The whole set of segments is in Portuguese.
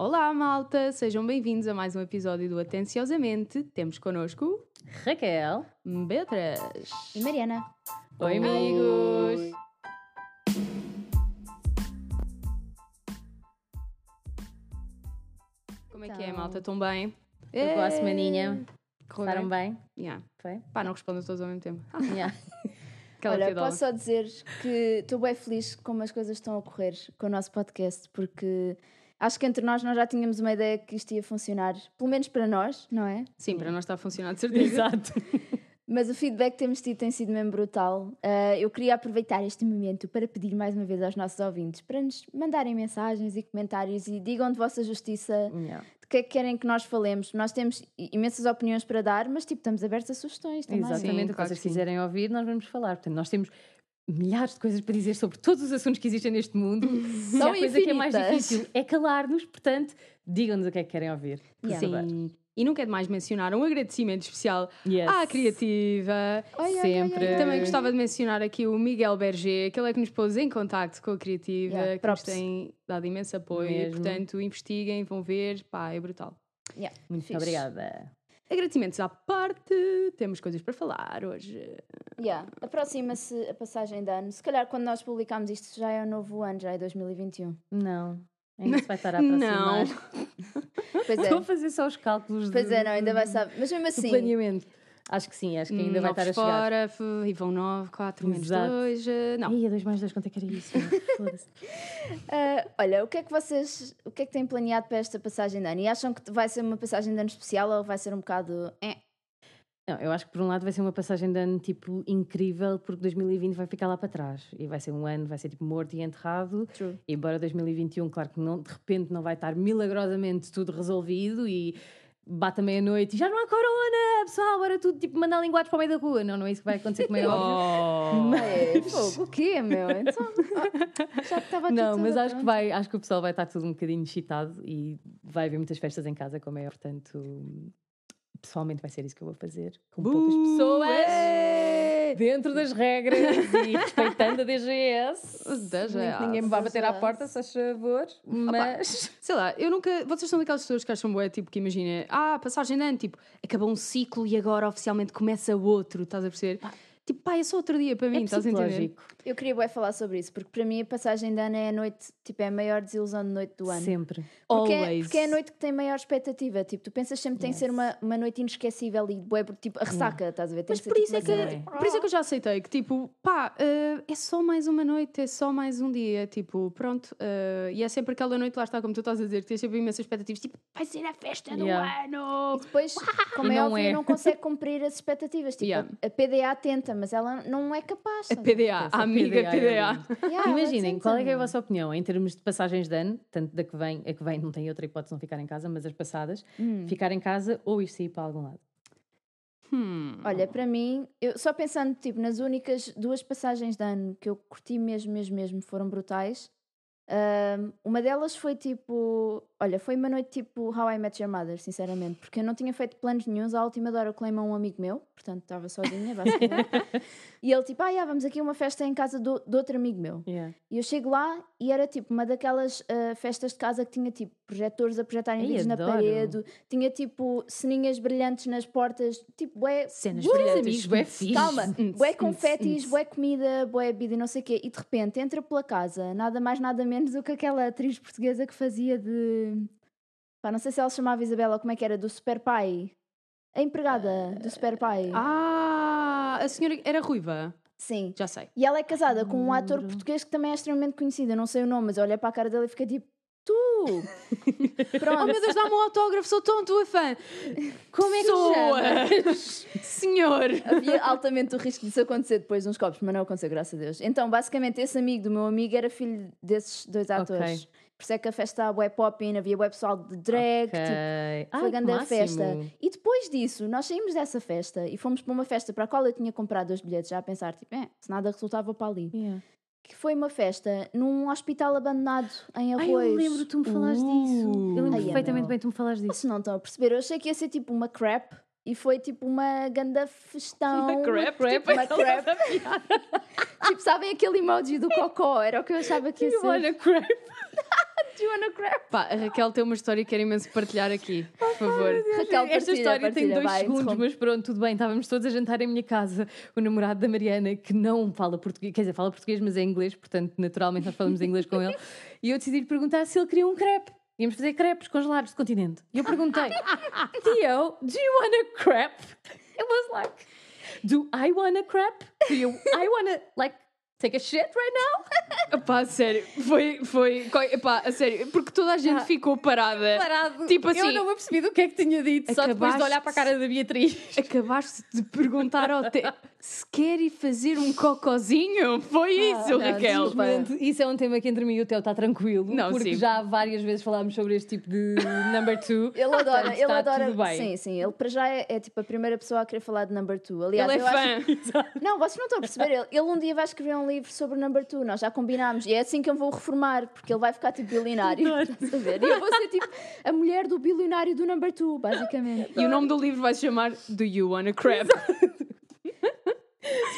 Olá, malta! Sejam bem-vindos a mais um episódio do Atenciosamente. Temos connosco Raquel. Beatriz. E Mariana. Oi, amigos! Como é que é, Então. malta? Estão bem? Foi boa a semaninha. Correu Estaram bem? Yeah. Foi? Pá, não respondam todos ao mesmo tempo. Yeah. Aquela Olha, piadola. posso só dizer que estou bem feliz como as coisas estão a correr com o nosso podcast, porque acho que entre nós nós já tínhamos uma ideia que isto ia funcionar, pelo menos para nós, não é? Sim, para nós está a funcionar de certeza. Exato. Mas o feedback que temos tido tem sido mesmo brutal. Ah, eu queria aproveitar este momento para pedir mais uma vez aos nossos ouvintes para nos mandarem mensagens e comentários e digam de vossa justiça Yeah. de que é que querem que nós falemos. Nós temos imensas opiniões para dar, mas tipo, estamos abertos a sugestões também. Exatamente. Sim, o que claro vocês quiserem ouvir, nós vamos falar. Portanto, nós temos milhares de coisas para dizer sobre todos os assuntos que existem neste mundo. e São a coisa que é mais difícil é calar-nos. Portanto, digam-nos o que é que querem ouvir. Yeah. Sim. E não quero mais mencionar um agradecimento especial Yes. à criativa. Sempre. ai. Também gostava de mencionar aqui o Miguel Berger, que ele é que nos pôs em contacto com a criativa, Yeah, que nos tem dado imenso apoio. Portanto, investiguem, vão ver, pá, é brutal. Yeah, Muito fixe. obrigada. Agradecimentos à parte, temos coisas para falar hoje. Yeah. Aproxima-se a passagem de ano. Se calhar quando nós publicamos isto já é o novo ano, já é 2021. Não. Ainda se vai estar a aproximar. Não. Pois é. Estou a fazer só os cálculos Pois de- é, não, ainda vai saber. Mas mesmo do assim, planeamento. Acho que sim, acho que ainda vai estar a chegar. fora, f- e vão 9, 4 menos Exato. 2. Não. Ia, 2 mais 2, quanto é que era isso? Foda-se. ah, olha, o que é que vocês, o que é que têm planeado para esta passagem de ano? E acham que vai ser uma passagem de ano especial ou vai ser um bocado. eh? Não, eu acho que por um lado vai ser uma passagem de ano tipo incrível, porque 2020 vai ficar lá para trás e vai ser um ano, vai ser tipo morto e enterrado. True. Embora 2021, claro que não, de repente não vai estar milagrosamente tudo resolvido e bate a meia-noite e já não há corona, pessoal, agora tudo tipo mandar linguados para o meio da rua. Não, não é isso que vai acontecer, é óbvio. Oh. É, fogo, o quê, meu? Então, ah, já que estava Não, mas acho que, vai, acho que o pessoal vai estar tudo um bocadinho excitado e vai haver muitas festas em casa, como é, portanto, pessoalmente vai ser isso que eu vou fazer, com poucas pessoas, dentro das regras e respeitando a DGS. DGS. Ninguém me vá bater à DGS. porta, se faz favor, mas... Sei lá, eu nunca. Vocês são daquelas pessoas que acham bué, tipo, que imagina, ah, passagem de ano, tipo, acabou um ciclo e agora oficialmente começa outro, estás a perceber? Tipo, pá, é só outro dia para mim, É estás a entender? psicológico, Eu queria bué falar sobre isso, porque para mim a passagem de ano é a noite, tipo, é a maior desilusão de noite do ano. sempre. Porque é, Always. porque é a noite que tem maior expectativa. Tipo, tu pensas sempre que tem que ser uma, uma noite inesquecível e bué, tipo, a ressaca, estás a ver? Tem Mas por tipo, isso, é uma que, cena- por isso é que eu já aceitei que, tipo, pá, eh, é só mais uma noite, é só mais um dia, tipo, pronto. eh, e é sempre aquela noite, lá está, como tu estás a dizer, que tens sempre imensas expectativas, tipo, vai ser a festa do Yeah. ano! Depois, como E é não óbvio, é. não consegue cumprir as expectativas. Tipo, Yeah. a PDA tenta, mas ela não é capaz. A? PDA, a amiga PDA é PDA. Yeah, ela Imaginem, qual é, que é a vossa opinião em termos de passagens de ano, tanto da que vem, a que vem não tem outra hipótese de não ficar em casa, mas as passadas, Hum. ficar em casa ou ir sair para algum lado. Hum. Olha, para mim, eu, só pensando tipo, nas únicas duas passagens de ano que eu curti mesmo, mesmo, mesmo, foram brutais. Uma delas foi tipo, olha, foi uma noite tipo How I Met Your Mother, sinceramente, porque eu não tinha feito planos nenhums. À última hora eu claimei um amigo meu, portanto estava sozinha, basicamente. e ele tipo, ah, já, vamos aqui a uma festa em casa do, de outro amigo meu. E eu chego lá e era tipo uma daquelas ah, festas de casa que tinha tipo projetores a projetarem vídeos na parede, tinha tipo ceninhas brilhantes nas portas, tipo, bué, Cenas Bué brilhantes. amigos, bué fixe. Calma, bué confetis, bué comida, bué bebida e não sei o quê. E de repente entra pela casa nada mais, nada menos do que aquela atriz portuguesa que fazia de. Pá, não sei se ela se chamava Isabela ou como é que era, do Super Pai. A empregada do Super Pai. Ah, a senhora era ruiva. Sim. Já sei. E ela é casada com um ator lembro. português que também é extremamente conhecido. Eu não sei o nome, mas olha para a cara dele e fica tipo. Tu! Pronto. Oh meu Deus, dá-me um autógrafo, sou tão tua fã. Como é que Pessoas! Senhor! Havia altamente o risco disso acontecer depois de uns copos, mas não aconteceu, graças a Deus. Então, basicamente, esse amigo do meu amigo era filho desses dois atores. Ok. Por isso é que a festa estava web popping, havia web pessoal de drag, Ok. tipo, Ai, foi grande a festa. E depois disso, nós saímos dessa festa e fomos para uma festa para a qual eu tinha comprado dois bilhetes, já a pensar, tipo, é, se nada resultava para ali. Yeah. Que foi uma festa num hospital abandonado em Ai, Arroz. eu lembro, tu me falaste disso. Eu lembro Ai, perfeitamente meu. bem, tu me falaste disso. Vocês não estão a perceber, eu achei que ia ser tipo uma crap e foi tipo uma ganda festão. Uma crap, tipo, uma tipo, crap. tipo, sabem aquele emoji do cocó? Era o que eu achava que ia ser. Olha, crap. Do you wanna crap? Pá, a Raquel tem uma história que quero imenso partilhar aqui. Por favor. Raquel, Esta partilha, história tem partilha, dois vai, segundos, interrompe. mas pronto, tudo bem. Estávamos todos a jantar em minha casa. O namorado da Mariana, que não fala português, quer dizer, fala português, mas é inglês, portanto, naturalmente nós falamos inglês com ele. E eu decidi lhe perguntar se ele queria um crepe. Íamos fazer crepes congelados de continente. E eu perguntei, Theo, do you want a crepe? It was like, do I want a crepe? Do you, I want to, like, take a shit right now? Pá, sério. Foi, foi. Pá, a sério. Porque toda a gente Ah. ficou parada. Parado. Tipo Eu assim- não me apercebi do que é que tinha dito, só depois de olhar para a cara da Beatriz. Acabaste de perguntar ao Te se quer ir fazer um cocozinho. Foi isso, não, Raquel. isso é um tema que entre mim e o Teu está tranquilo, Não, porque sim. já várias vezes falámos sobre este tipo de number two. Ele adora, ele adora. tudo bem. Sim, sim, ele para já é, é, tipo a primeira pessoa a querer falar de number two. Aliás, Ele é eu acho fã. Não, vocês não estão a perceber. Ele, ele um dia vai escrever um livro sobre number two. Nós já combinámos. E é assim que eu vou reformar, porque ele vai ficar tipo bilionário. A ver? E eu vou ser tipo a mulher do bilionário do number two, basicamente. E o nome do livro vai se chamar Do You Wanna Crap?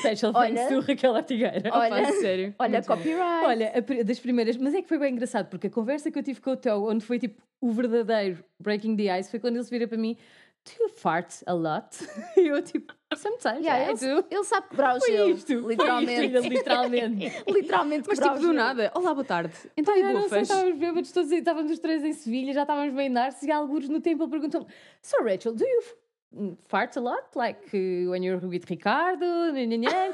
Special Olha- thanks to Raquel Artigueira. Olha- Pá, sério. Olha, copyright. Olha, a das primeiras, mas é que foi bem engraçado, porque a conversa que eu tive com o Teu, onde foi tipo o verdadeiro breaking the ice, foi quando ele se vira para mim: Do you fart a lot? E eu tipo, sometimes Yeah, I ele, do. ele sabe quebrar o gelo. isto, literalmente. isto, literalmente. literalmente Mas tipo do nada. Olá, boa tarde. Então e eu não sei, bufas? estávamos bêbados todos, estávamos os três em Sevilha, já estávamos bem narcisos e alguns no tempo ele perguntou-me So Rachel, do you f- fart a lot? Like uh, when you're with Ricardo?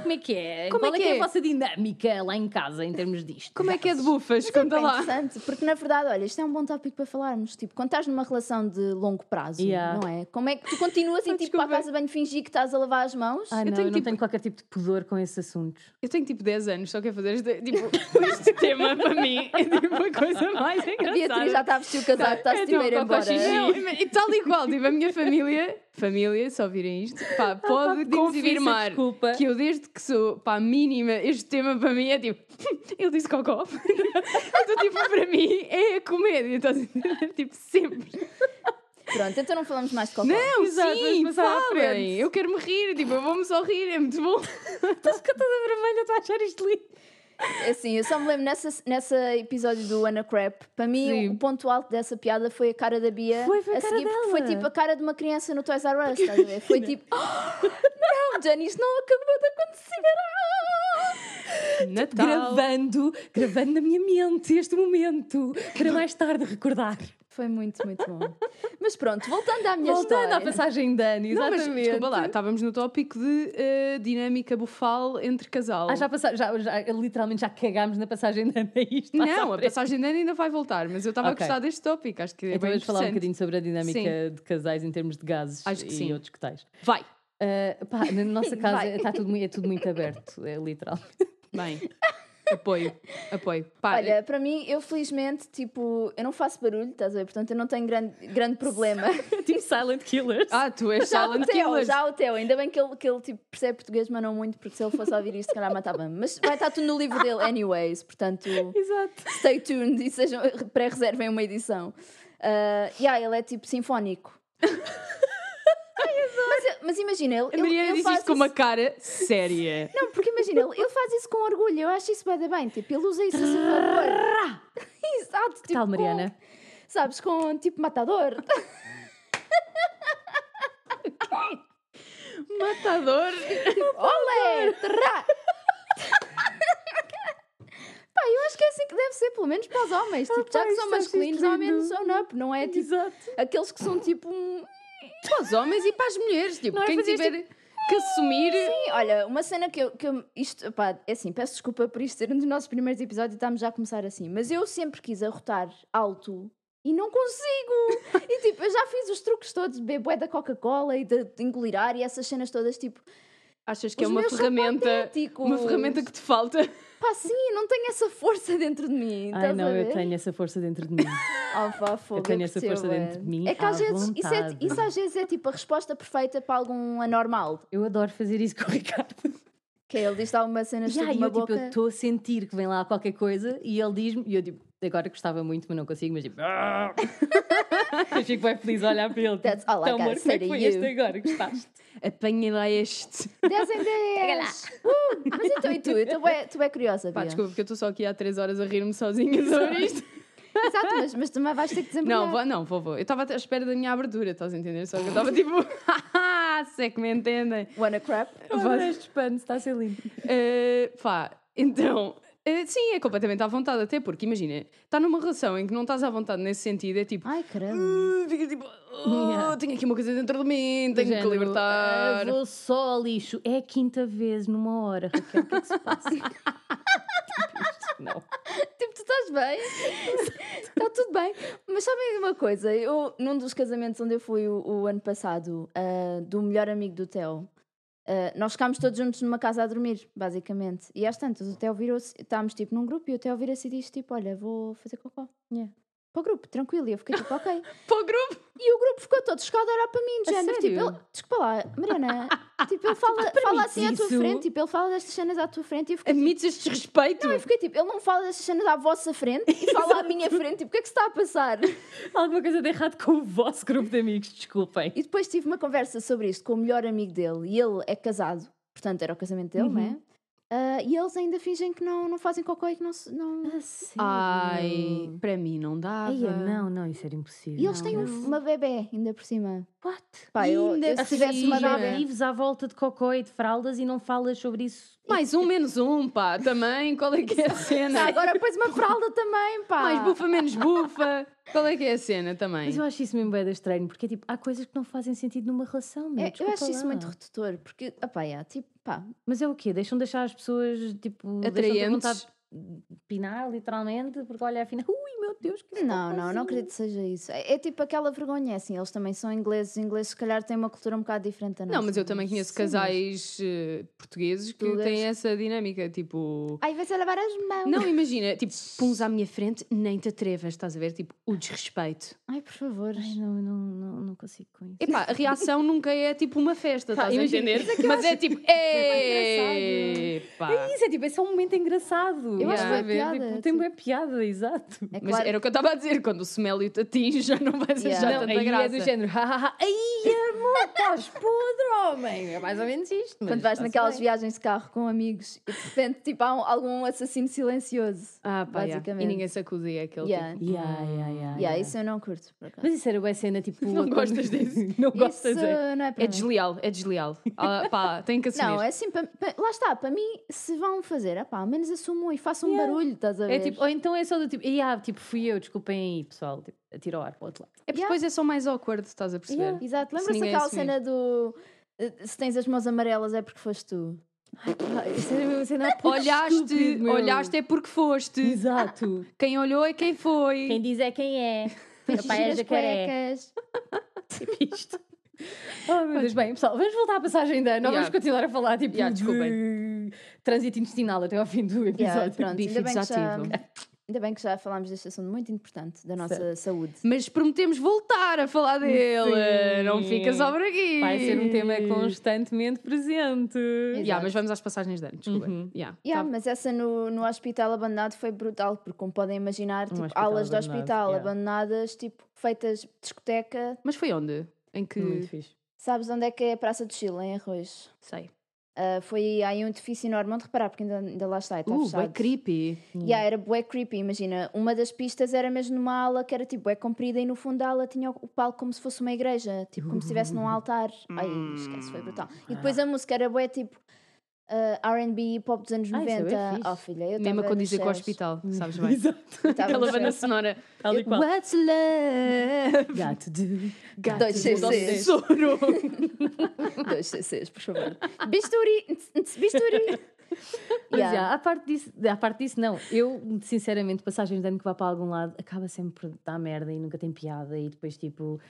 Como é que é? Como é Qual é que é é? a vossa dinâmica lá em casa em termos disto? Como é que é de bufas? É Conta bem lá. interessante, porque na verdade, olha, isto é um bom tópico para falarmos. Tipo, quando estás numa relação de longo prazo, Yeah. não é? Como é que tu continuas e tipo para a casa banho fingir que estás a lavar as mãos? Ah, não, eu, tenho, não tipo- tenho qualquer tipo de pudor com esses assuntos. Eu tenho tipo 10 anos, só quero fazer este, tipo, este tema para mim. É tipo a coisa mais A engraçada. Beatriz já está a vestir o casaco, está-se Então, a ir embora. cocó xixi. Não, e tal e qual, tipo, a minha família, família, se ouvirem isto, pá, pode pedimos imensa confirmar desculpa. que eu desde que sou, pá, mínima, este tema para mim é tipo, ele disse cocó. então, tipo, para mim é a comédia, estás a entender? Tipo, sempre. Pronto, então não falamos mais de cocó. Não, Exato, sim, falem. Eu quero me rir, tipo, eu vou-me só rir, é muito bom. Estás com toda vermelha, estou a achar isto lindo. É Assim, eu só me lembro nessa, nessa episódio do Anna Crap. Para mim, Sim. o ponto alto dessa piada foi a cara da Bia. Foi, foi a a cara seguir, porque dela. Foi tipo a cara de uma criança no Toys R Us, estás a ver? Foi tipo, "Oh, não, Jenny, isto não acabou de acontecer. Natal. Gravando, gravando na minha mente este momento, para mais tarde recordar. Foi muito, muito bom. Mas pronto, voltando à minha Voltando história. à passagem de Dani, Não, mas exatamente. desculpa lá, estávamos no tópico de eh, dinâmica bufal entre casal. Ah, já, passa, já, já literalmente já cagámos na passagem de Ana isto. Não, a passagem de Ana ainda vai voltar, mas eu estava Ok. a gostar deste tópico, acho que é Então bem vamos falar um bocadinho sobre a dinâmica Sim. de casais em termos de gases Acho que e sim. outros que tais. Vai. Ah, pá, na nossa casa está tudo, é tudo muito aberto, é literal. Bem, apoio, apoio. Pá, Olha, para mim, eu felizmente, tipo, eu não faço barulho, estás a ver? Portanto, eu não tenho grande, grande problema. tipo Silent Killers. ah, tu és Já silent Theo, killer. já o Theo, ainda bem que ele, que ele tipo, percebe português, mas não muito, porque se ele fosse ouvir isto, se calhar matava-me. Mas vai estar tudo no livro dele, anyways, portanto, Exato. stay tuned e sejam, pré-reservem uma edição. Uh, yeah, ele é tipo sinfónico. mas, mas imagina, ele, A ele, Mariana ele disse faz isto com uma cara séria. Não, porque imagina, ele, ele faz isso com orgulho, eu acho isso bem, bem, tipo, ele usa isso a seu favor. Exato, tipo, Tal, com- Mariana? sabes, com tipo matador. Matador. Olé! Trá! Pá, eu acho que é assim que deve ser, pelo menos para os homens. Tipo, já pá, que são masculinos, ao menos own up, não é? Tipo, Exato. aqueles que são tipo um. Para os homens e para as mulheres. Tipo, Não é quem fazer tiver que assumir. Sim, olha, uma cena que eu, que eu. Isto, pá, é assim, peço desculpa por isto ser um dos nossos primeiros episódios e estamos já a começar assim, mas eu sempre quis arrotar alto. E não consigo! e tipo, eu já fiz os truques todos de beber da Coca-Cola e de, de engolir ar e essas cenas todas, tipo, Achas que é Os uma meus são ferramenta. Uma ferramenta que te falta. pá, sim, não tenho essa força dentro de mim. Ai não, eu tenho essa força dentro de mim. Oh, pá, fogo, tenho essa força é. dentro de mim É que à às vezes isso, é, isso às vezes é tipo a resposta perfeita para algum anormal. Eu adoro fazer isso com o Ricardo. Que é, ele diz alguma cena Yeah, e uma eu tipo, boca. eu estou a sentir que vem lá qualquer coisa e ele diz-me, e eu tipo, agora gostava muito, mas não consigo, mas tipo. eu fico bem feliz a olhar para ele. Tipo, That's all então, amor, como é que foi you." este agora? Gostaste? Apanha lá este. 10 em 10! Uh, mas então e tu? Eu estou bem, curiosa, Pá, Bia. desculpa, porque eu estou só aqui há 3 horas a rir-me sozinha sobre isto. Exato, mas, mas também vais ter que desembrulhar. Não, vou, não, vou, vou. Eu estava à espera da minha abertura, estás a entender? Só que eu estava tipo, se é que me entendem. Wanna crap? Adorei este pano, está a ser lindo. Eh, pá, então, eh, sim, é completamente à vontade, até porque, imagina, está numa relação em que não estás à vontade nesse sentido, é tipo, Ai, caramba. "Uh", fica tipo, "Oh, Yeah. tenho aqui uma coisa dentro de mim, tenho que género, libertar. "Ah, vou só ao lixo. É a quinta vez numa hora, Raquel. O que é que se passa? Tipo isto, não. Tipo, tu estás bem? Está tudo bem. Mas sabem uma coisa? Eu, num dos casamentos onde eu fui o, o ano passado, ah, do melhor amigo do Theo, ah, nós ficámos todos juntos numa casa a dormir, basicamente. E às tantas, o Theo virou-se, estávamos tipo num grupo e o Theo vira-se e diz tipo: Olha, vou fazer cocó. Yeah. Para o grupo, tranquilo. E eu fiquei tipo: Ok. Para o grupo. E o grupo ficou todo chocado a olhar para mim, de género. Tipo, ele, desculpa lá, Mariana, tipo, ele fala, fala assim à tua isso? frente, tipo, ele fala destas cenas à tua frente e eu fiquei Admites este desrespeito? eu fiquei tipo, ele não fala destas cenas à vossa frente e fala à minha frente, tipo, o que é que se está a passar? Alguma coisa de errado com o vosso grupo de amigos, desculpem. E depois tive uma conversa sobre isto com o melhor amigo dele e ele é casado, portanto era o casamento dele, não é? Ah, e eles ainda fingem que não, não fazem cocó e que não se. Não... Ai, para mim não dava. Ai, não, não, isso era impossível. E eles têm um- uma bebê ainda por cima. What? Pá, eu, Ainda eu se tivesse uma cima. bebê. vives à volta de cocó e de fraldas e não falas sobre isso. Mais um, menos um, pá, também. Qual é que é a cena? Ah, agora pões uma fralda também, pá. Mais bufa, menos bufa. Qual é que é a cena também? Mas eu acho isso mesmo bem estranho, porque tipo, há coisas que não fazem sentido numa relação, meu. É, eu acho isso lá. muito redutor, porque, opá, é, tipo, pá, Mas é o quê? Deixam deixar as pessoas, tipo, Atraentes. Pinar, literalmente, porque olha, afinal, ui, meu Deus, que Não, não, não acredito que seja isso. É, é tipo aquela vergonha, é assim, eles também são ingleses, os ingleses se calhar têm uma cultura um bocado diferente da nossa. Não, mas eu também conheço Sim, casais eh, portugueses que Tugas. têm essa dinâmica, tipo... Ai, vai-se a lavar as mãos. Não, imagina, tipo, puns à minha frente, nem te atrevas, estás a ver? Tipo, o desrespeito. Ai, por favor. Ai, não, não, não, não consigo com isso. Epá, a reação nunca é tipo uma festa, Pá, estás a entender? Mas é tipo, epá. É isso, é tipo, é só um momento engraçado. Eu acho que ver? é piada, Tipo, tipo- tem bem piada, exato. É Mas claro. era o que eu estava a dizer, quando o Semélio te atinge já não vais Yeah. achar Não, tanta aí graça. é do género, ai amor, estás podre, homem. É mais ou menos isto. mas Quando vais naquelas bem. viagens de carro com amigos e de repente tipo, há um- algum assassino silencioso. Ah, pá, yeah. basicamente. E ninguém se acusa, e é aquele Yeah. tipo... Yeah, yeah, yeah, Yeah, yeah. isso eu não curto, por acaso. Mas isso era uma cena tipo. Não quando- gostas disso? não Isso gostas, é? não é É desleal, é desleal. Ah, pá, tem que assumir. Não, é assim, pa- pa- lá está, para mim, se vão fazer, ah pá, ao menos assumam e façam um Yeah. barulho, estás a ver? É tipo, ou então é só do tipo, "Ia, tipo, fui eu, desculpem aí, pessoal, tipo, atira o ar para o outro lado. É porque Yeah. depois é só mais awkward, estás a perceber? Yeah. Exato, se lembra-se assumir. cena do eh, se tens as mãos amarelas é porque foste tu. Ah, Isso era mesmo uma cena puto Olhaste, estúpido, olhaste é porque foste. Exato. Quem olhou é quem foi. Quem diz é quem é. Meu pai é jacaré. Tipo isto. Oh, meu Deus, bem, pessoal, vamos voltar à passagem da Não vamos Yeah. continuar a falar tipo Yeah, de trânsito intestinal até ao fim do episódio. Yeah, pronto, ainda bem, que já, ainda bem que já falámos deste assunto muito importante da nossa saúde. Mas prometemos voltar a falar dele. Sim. Não fica só por aqui. Vai ser um tema constantemente presente. Yeah, Exato. mas vamos às passagens de ano, desculpa. Uhum. Yeah. Yeah, Tá- mas essa no, no hospital abandonado foi brutal, porque como podem imaginar, tipo, hospital aulas de hospital yeah. abandonadas, tipo, feitas discoteca. Mas foi onde? Em que. Muito fixe. Sabes onde é que é a Praça do Chile, em Arroz? Sei. Ah, foi aí um edifício enorme, onde reparar, porque ainda, ainda lá está, está Uh, fechado. é creepy. Yeah, era bué creepy, imagina, uma das pistas era mesmo numa ala que era tipo bué comprida e no fundo da ala tinha o o palco como se fosse uma igreja, tipo como se estivesse num altar. Ai, esquece, foi brutal. E depois a música era bué tipo ah, R&B e pop dos anos Ah, isso é 90. oh filha, eu Mesmo a nos com o hospital, sabes bem? Exato. Aquela banda sonora. Tal e qual. What's love? Got to do. Got Dois CCs. do soro. Dois CCs, por favor. Bisturi! Bisturi! Mas Yeah. já, à parte disso, à parte disso, não. Eu, sinceramente, passagens de ano que vá para algum lado, acaba sempre por dar merda e nunca tem piada. E depois, tipo,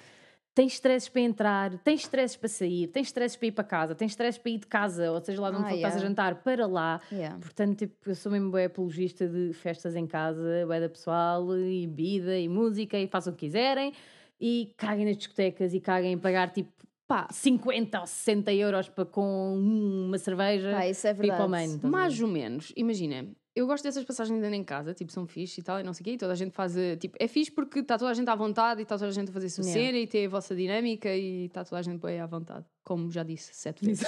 tens stresses para entrar, tens stresses para sair, tens stresses para ir para casa, tens stresses para ir de casa, ou seja, lá de onde Ah, for que estás a yeah. jantar, para lá. Yeah. Portanto, tipo, eu sou mesmo bué apologista de festas em casa, da pessoal, e bebida, e música, e façam o que quiserem. E caguem nas discotecas e caguem em pagar, tipo, pá, 50 ou 60 euros para, com uma cerveja. Pá, isso é verdade. ver? Mais ou menos, imagina, eu gosto dessas passagens ano em casa, tipo, são fixe e tal, e não sei o quê, e toda a gente faz, eh, tipo, é fixe porque está toda a gente à vontade e está toda a gente a fazer a sua Yeah. cena e tem a vossa dinâmica e está toda a gente bem à vontade, como já disse sete vezes.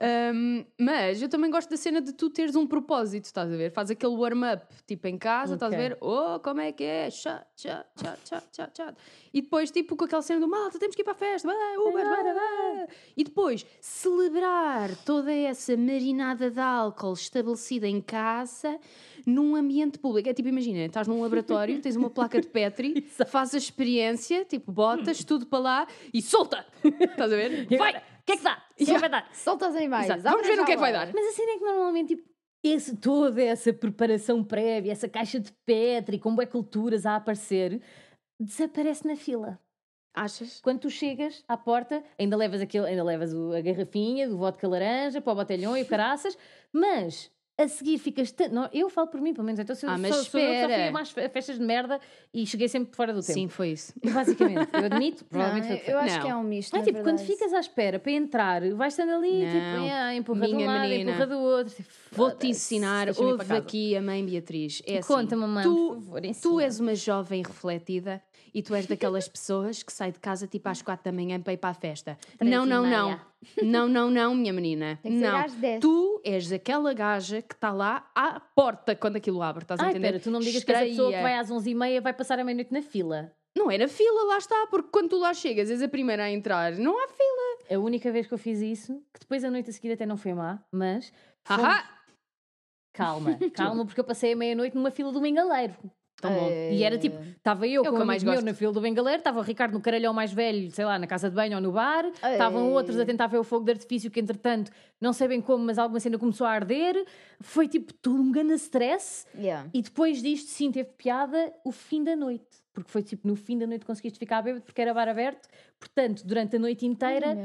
Um, mas eu também gosto da cena de tu teres um propósito, estás a ver? Faz aquele warm-up, tipo em casa, estás a ver? Oh, como é que é? Chá, chá, chá, chá, chá, chá. E depois, tipo, com aquela cena do malta, temos que ir para a festa, vai, Uber, vai, vai. E depois, celebrar toda essa marinada de álcool estabelecida em casa num ambiente público. É tipo, imagina, estás num laboratório, tens uma placa de Petri, fazes a experiência, tipo, botas tudo para lá e solta! Estás a ver? Vai! O que é que dá? O que é que vai dar? Solta os animais. Exato. Vamos ver no que é que vai dar. Mas a cena é que normalmente, tipo, esse, toda essa preparação prévia, essa caixa de Petri, com bué culturas a aparecer, desaparece na fila. Achas? Quando tu chegas à porta, ainda levas, aquele, ainda levas o- a garrafinha do vodka laranja para o botelhão e o caraças, mas a seguir ficas. tan- Não, eu falo por mim, pelo menos. Então, se eu, Ah, mas sou, sou eu só fui espera. a mais fe- festas de merda e cheguei sempre fora do tempo. Sim, foi isso. Basicamente, eu admito, Não, provavelmente foi o que foi. eu acho Não. que é um misto. É tipo, quando verdade. ficas à espera para entrar, vais estando ali, Não. tipo, é, empurra de um Minha lado, menina. empurra do outro. tipo, Vou-te foda-se, ensinar, ouve aqui a mãe Beatriz. É assim, Conta, mamãe, tu, por favor, tu és uma jovem refletida e tu és daquelas pessoas que sai de casa tipo às quatro da manhã para ir para a festa. Três não, não, não. Não, não, não, minha menina. Tem que ser não. às 10. Tu és aquela gaja que está lá à porta quando aquilo abre, estás a Ai, entender? pera, tu não me digas que essa pessoa que Estreia. vai às 11h30 vai passar a meia-noite na fila. Não era fila, lá está, porque quando tu lá chegas, és a primeira a entrar, não há fila. A única vez que eu fiz isso, que depois a noite a seguir até não foi má, mas. fomos- Haha! Calma, calma, porque eu passei a meia-noite numa fila do Bengaleiro. Tão bom. E era tipo, estava eu É o com eu um mais meu na fila do Bengaleiro, estava o Ricardo no caralhão mais velho, sei lá, na casa de banho ou no bar, estavam Ei. outros a tentar ver o fogo de artifício que entretanto, não sei bem como, mas alguma cena começou a arder. Foi tipo tudo um grande stress. Yeah. E depois disto, sim, teve piada o fim da noite. Porque foi tipo, no fim da noite conseguiste ficar bêbado porque era bar aberto. Portanto, durante a noite inteira.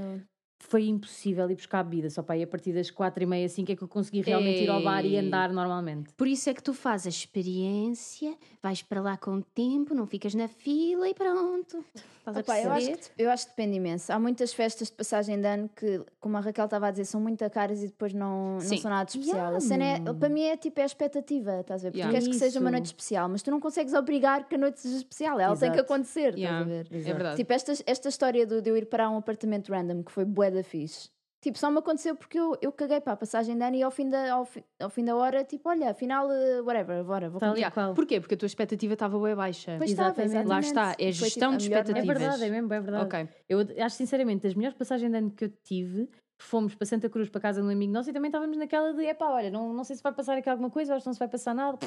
Foi impossível ir buscar bebida. Só para ir a partir das quatro e meia, assim, que é que eu consegui realmente ir ao bar e Ei. andar normalmente. Por isso é que tu fazes a experiência, vais para lá com o tempo, não ficas na fila e pronto. Estás a Opa, eu, acho que, eu acho que depende imenso. Há muitas festas de passagem de ano que, como a Raquel estava a dizer, são muito caras e depois não, não são nada especial. A cena é, para mim é tipo é a expectativa, estás a ver? Porque Yeah. queres que seja uma Isso. noite especial, mas tu não consegues obrigar que a noite seja especial. Ela tem que Exato. acontecer, Yeah, estás a ver? É Exato. verdade. Tipo, esta, esta história do- de eu ir para um apartamento random, que foi bué da fixe. Tipo, só me aconteceu porque eu, eu caguei para a passagem de ano e ao fim da, ao, fi- ao fim da hora, tipo, olha, afinal, eh, whatever, bora, vou e qual. Porquê? Porque a tua expectativa estava bem baixa. Pois estava, Exatamente. exatamente. Lá está, é Foi, gestão tipo, de noite. É expectativas. verdade, é mesmo, é verdade. Ok. Eu acho sinceramente, das melhores passagens de ano que eu tive, fomos para Santa Cruz, para casa de um amigo nosso, e também estávamos naquela de, epá, olha, não, não sei se vai passar aqui alguma coisa, acho que não se vai passar nada,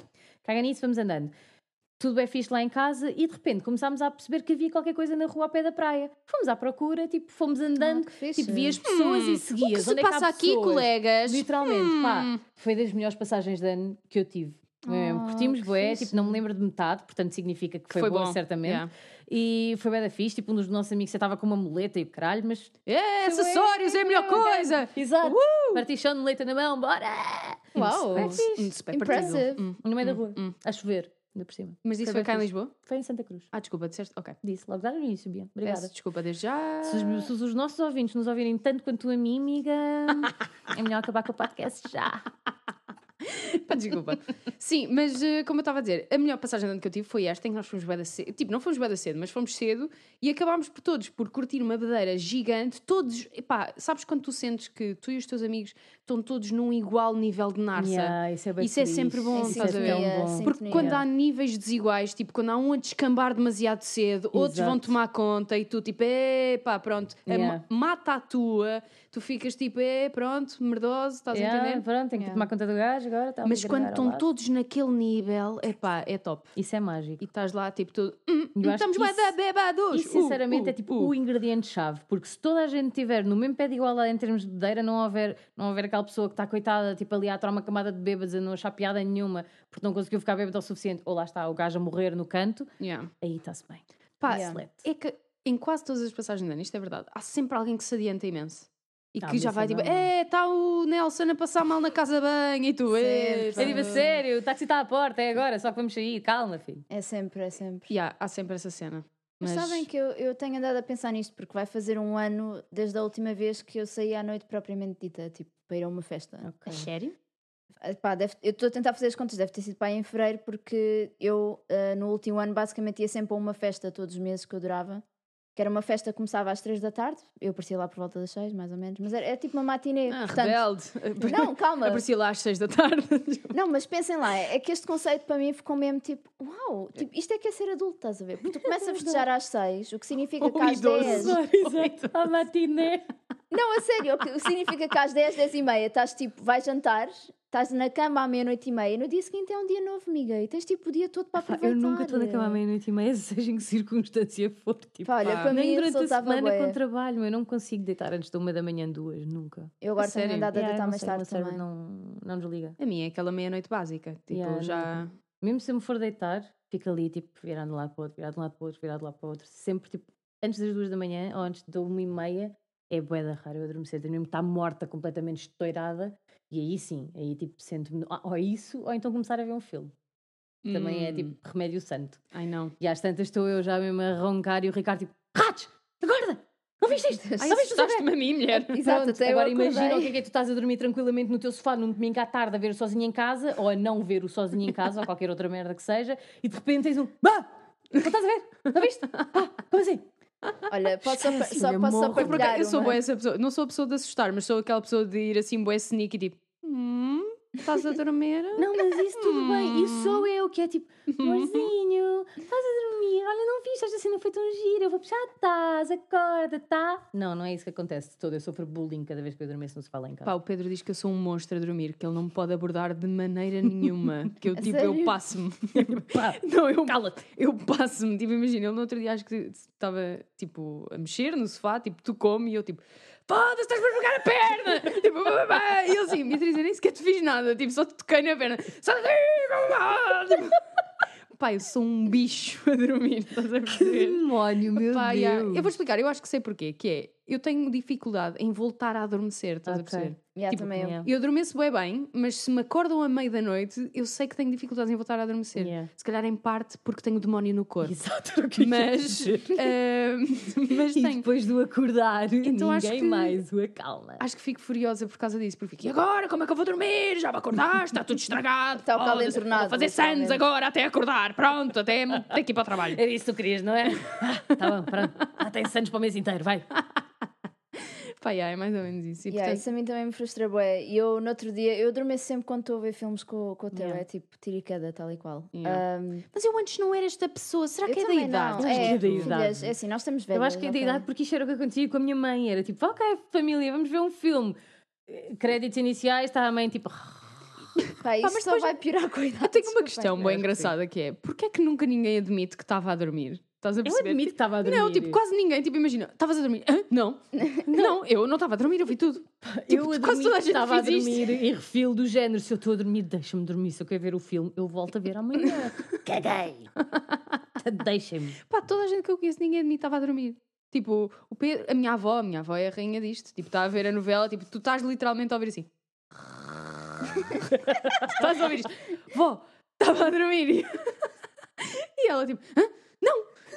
caga nisso, vamos andando. Tudo bem fixe lá em casa e de repente começámos a perceber que havia qualquer coisa na rua ao pé da praia. Fomos à procura, tipo, fomos andando, Ah, que fixe. tipo, vias pessoas e O seguias. que se Onde é passa aqui, pessoas? colegas? Literalmente, pá, Hum. foi das melhores passagens de ano que eu tive. Mesmo. Oh, Curtimos fixe. tipo, não me lembro de metade, portanto significa que foi, Foi boa, bom, certamente. yeah. E foi bem da fixe, tipo, um dos nossos amigos estava com uma muleta e o caralho, mas É, acessórios é a melhor coisa! Exato. Partichão de leite na mão, bora! Uau, É Hum, fixe. hum, super Impressive. Hum. No meio da Hum, rua, hum. a chover, ainda por cima. Mas isso Foi cá em. Lisboa? Foi em Santa Cruz. Ah, desculpa, disseste? Ok. Disse logo lá no início, Bia. Obrigada. Peço desculpa desde já. Se os, se os nossos ouvintes nos ouvirem tanto quanto a mim, amiga, é melhor acabar com o podcast já. Pá, Desculpa. Sim, mas eh, como eu estava a dizer, a melhor passagem de ano que eu tive foi esta, em que nós fomos bué da cedo. Tipo, não fomos bué da cedo, mas fomos cedo e acabámos por todos, por curtir uma bedeira gigante. Todos, epá, sabes quando tu sentes que tu e os teus amigos estão todos num igual nível de narça? Yeah, isso é, bem Isso é sempre bom, Em estás a ver? bom. Porque Sintonia. quando há níveis desiguais, tipo, quando há um a descambar demasiado cedo, outros vão Exato. tomar conta e tu, tipo, epá, pronto, a Yeah. ma- mata a tua, tu ficas tipo, é, pronto, merdoso, estás a Yeah, entender? pronto, tenho que tomar conta do gajo agora. tá Mas a quando estão todos naquele nível, epá, é top. Isso é mágico. E estás lá, tipo, tudo. Hum, estamos isso- da bebados. Isso, sinceramente, Uh, é tipo uh, uh. o ingrediente-chave. Porque se toda a gente estiver no mesmo pé de igualdade em termos de bebedeira, não houver, não houver aquela pessoa que está coitada, tipo ali a atuar uma camada de bêbados a não achar piada nenhuma porque não conseguiu ficar bêbado o suficiente, ou lá está o gajo a morrer no canto, Yeah. aí está-se bem. Pá, Yeah. É que em quase todas as passagens de ano, isto é verdade, há sempre alguém que se adianta imenso. E Ah, que já vai tipo, é, está o Nelson a passar mal na casa de banho e tu, é. É tipo, a sério, o táxi está à porta, é agora, só que vamos sair, calma, filho. É sempre, é sempre. Yeah, há sempre essa cena. Mas, Mas, sabem que eu, eu tenho andado a pensar nisto porque vai fazer um ano desde a última vez que eu saí à noite propriamente dita, tipo, para ir a uma festa. A sério? Ah, pá, deve- eu estou a tentar fazer as contas, deve ter sido para em fevereiro, porque eu ah, no último ano basicamente ia sempre a uma festa todos os meses que eu durava. Que era uma festa que começava às 3 da tarde. Eu aparecia lá por volta das 6, mais ou menos. Mas era, é tipo uma matinê. Ah, portanto, rebelde. Não, calma. Aparecia lá às seis da tarde. Não, mas pensem lá, é que este conceito para mim ficou mesmo tipo, uau, tipo, isto é que é ser adulto, estás a ver? Porque tu começas a festejar às 6, o que significa que Ou às idoso. 10. Exato. A matiné. Não, a sério, o que significa que às 10, 10 e meia estás tipo, vais jantar, estás na cama à meia-noite e meia, no dia seguinte é um dia novo, amiga, e tens tipo o dia todo para aproveitar. eu nunca estou na cama à meia-noite e meia, seja em que circunstância for. Tipo, Pá, olha, Pá, para nem mim durante a semana bué. com trabalho, eu não consigo deitar antes de uma da manhã, duas, nunca. Eu agora tenho andado a Yeah, deitar não mais tarde também. Não, não desliga. A minha é aquela meia-noite básica. Tipo, Yeah, já. Mesmo se eu me for deitar, fico ali, tipo, virado de um lado para o outro, virado de um lado para o outro, virado de um lado para o outro. Sempre, tipo, antes das duas da manhã ou antes de uma e meia, é bué da raro eu adormecer. Tenho mesmo que estar morta, completamente estourada. E aí sim, aí tipo, sento-me, ou isso, ou então começar a ver um filme. Também é Hum. tipo remédio santo. Ai não. E às tantas estou eu já mesmo a roncar e o Ricardo tipo, ratos, acorda! Não viste isto? Ai, Não viste assustaste-me a mim, mulher. Exato, Pronto, agora imagina o acordei. que é que é tu estás a dormir tranquilamente no teu sofá num domingo à tarde a ver o sozinho em casa ou a não ver o sozinho em casa ou qualquer outra merda que seja e de repente tens um bah! Não estás a ver? Não viste? Ah, como assim? Olha, posso só, Esquece, só, eu posso só partilhar eu sou boa essa pessoa. Não sou a pessoa de assustar, mas sou aquela pessoa de ir assim, boa sneaky, tipo. Hum, estás a dormir? Não, mas isso tudo bem. Isso sou eu que é tipo, amorzinho, estás a dormir, olha, não viste, esta cena foi tão gira, eu vou puxar, estás, acorda, tá? Não, não é isso que acontece de todo. Eu sofro bullying cada vez que eu adormeço no sofá lá em casa. Pá, o Pedro diz que eu sou um monstro a dormir, que ele não me pode abordar de maneira nenhuma. Que eu, tipo, eu passo-me. Não, eu, Cala-te. eu passo-me. Tipo, imagina, ele no outro dia acho que estava, tipo, a mexer no sofá, tipo, tu come e eu, tipo, foda-se, estás-me a pegar a perna! tipo, e ele assim, Beatriz, eu nem sequer te fiz nada, tipo, só te toquei na perna. Só tipo, Pá, eu sou um bicho a dormir, estás a perceber? Demónio, meu Pá, Deus. yeah. Eu vou explicar, eu acho que sei porquê, que é, eu tenho dificuldade em voltar a adormecer, estás a Ok. perceber? Yeah, Tipo, também eu. yeah. Eu adormeço bem bem, mas se me acordam a meio da noite, eu sei que tenho dificuldades em voltar a adormecer. Yeah. Se calhar em parte porque tenho demónio no corpo. Exato, o que Mas, ah, mas E tenho. depois do acordar, Então ninguém que- mais o acalma. Acho que fico furiosa por causa disso, porque fico, e agora como é que eu vou dormir? Já me acordaste, está tudo estragado. Está o caldo foda-se, entornado, Vou fazer sandes agora até acordar, pronto, até tenho que ir para o trabalho. Era isso que tu querias, não é? Ah, tá bom, pronto. Ah, tem para o mês inteiro, vai. Pá, yeah, é mais ou menos isso. E, Yeah, portanto, isso a mim também me frustra bué. E eu, no outro dia, eu adormeço sempre quando estou a ver filmes com, com o teu. Yeah. É tipo, tira e queda, tal e qual. Yeah. Um, Mas eu antes não era esta pessoa, será eu que é da idade? Não. É, é da filhas, idade. é assim, nós estamos velhas. Eu acho que é da idade porque isto era o que acontecia com a minha mãe. Era tipo, ok, família, vamos ver um filme. Eh, Créditos iniciais, está a mãe tipo. Pá, isso mas só depois- vai piorar com a idade. Eu tenho uma questão bem acho que engraçada que é, porquê é que nunca ninguém admite que estava a dormir? Estás a Eu perceber? admito que estava a dormir. Não, tipo, quase ninguém. Tipo, imagina, estavas a dormir. Hã? Não. não, eu não estava a dormir, eu vi tudo. eu tipo, a quase toda a gente estava a dormir e refil do género. Se eu estou a dormir, deixa-me dormir. Se eu quero ver o filme, eu volto a ver amanhã. Caguei. Deixem-me. Pá, toda a gente que eu conheço, ninguém de mim estava a dormir. Tipo, o Pedro, a minha avó, a minha avó é a rainha disto. Tipo, está a ver a novela, tipo, tu estás literalmente a ouvir assim. estás a ouvir isto. Vó, estava a dormir. e ela, tipo, Hã?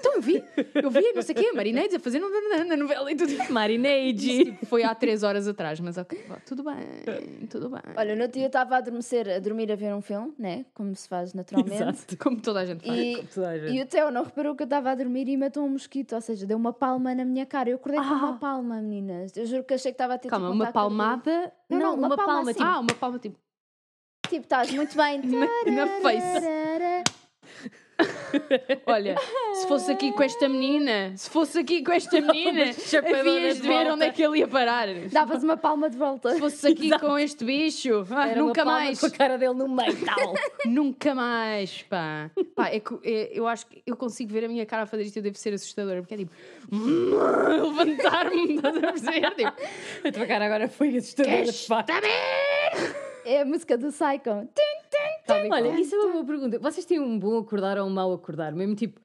Então eu vi. Eu vi, não sei o quê, marineiros a fazer na- novela e tudo. Marinade. Tipo, foi há três horas atrás, mas ok, tudo bem, tudo bem. Olha, no outro dia eu estava a adormecer, a dormir a ver um filme, né? Como se faz naturalmente. Exato. Como toda a gente faz. E, Toda a gente. e o Theo não reparou que eu estava a dormir e matou um mosquito, ou seja, deu uma palma na minha cara. Eu acordei com uma Ah. palma, meninas. Eu juro que achei que estava a ter Calma, tipo, um uma palmada. Não, não, uma, palma, assim. Ah, uma palma tipo. Tipo, estás muito bem. Na, na face. Olha, se fosse aqui com esta menina, se fosse aqui com esta menina, havias de de ver onde é que ele ia parar. Se Davas uma palma de volta. fosse aqui com este bicho, ah, Era uma nunca palma mais. Com a cara dele no meio, tal. Nunca mais, pá. Pá, é que, é- eu acho que eu consigo ver a minha cara a fazer isto e eu devo ser assustadora, porque é tipo, levantar-me, estás a perceber? Tipo, A tua cara agora foi assustadora, de facto. É a música do Psycho. tal e qual. Olha, isso é uma boa pergunta. Vocês têm um bom acordar ou um mau acordar? Mesmo tipo,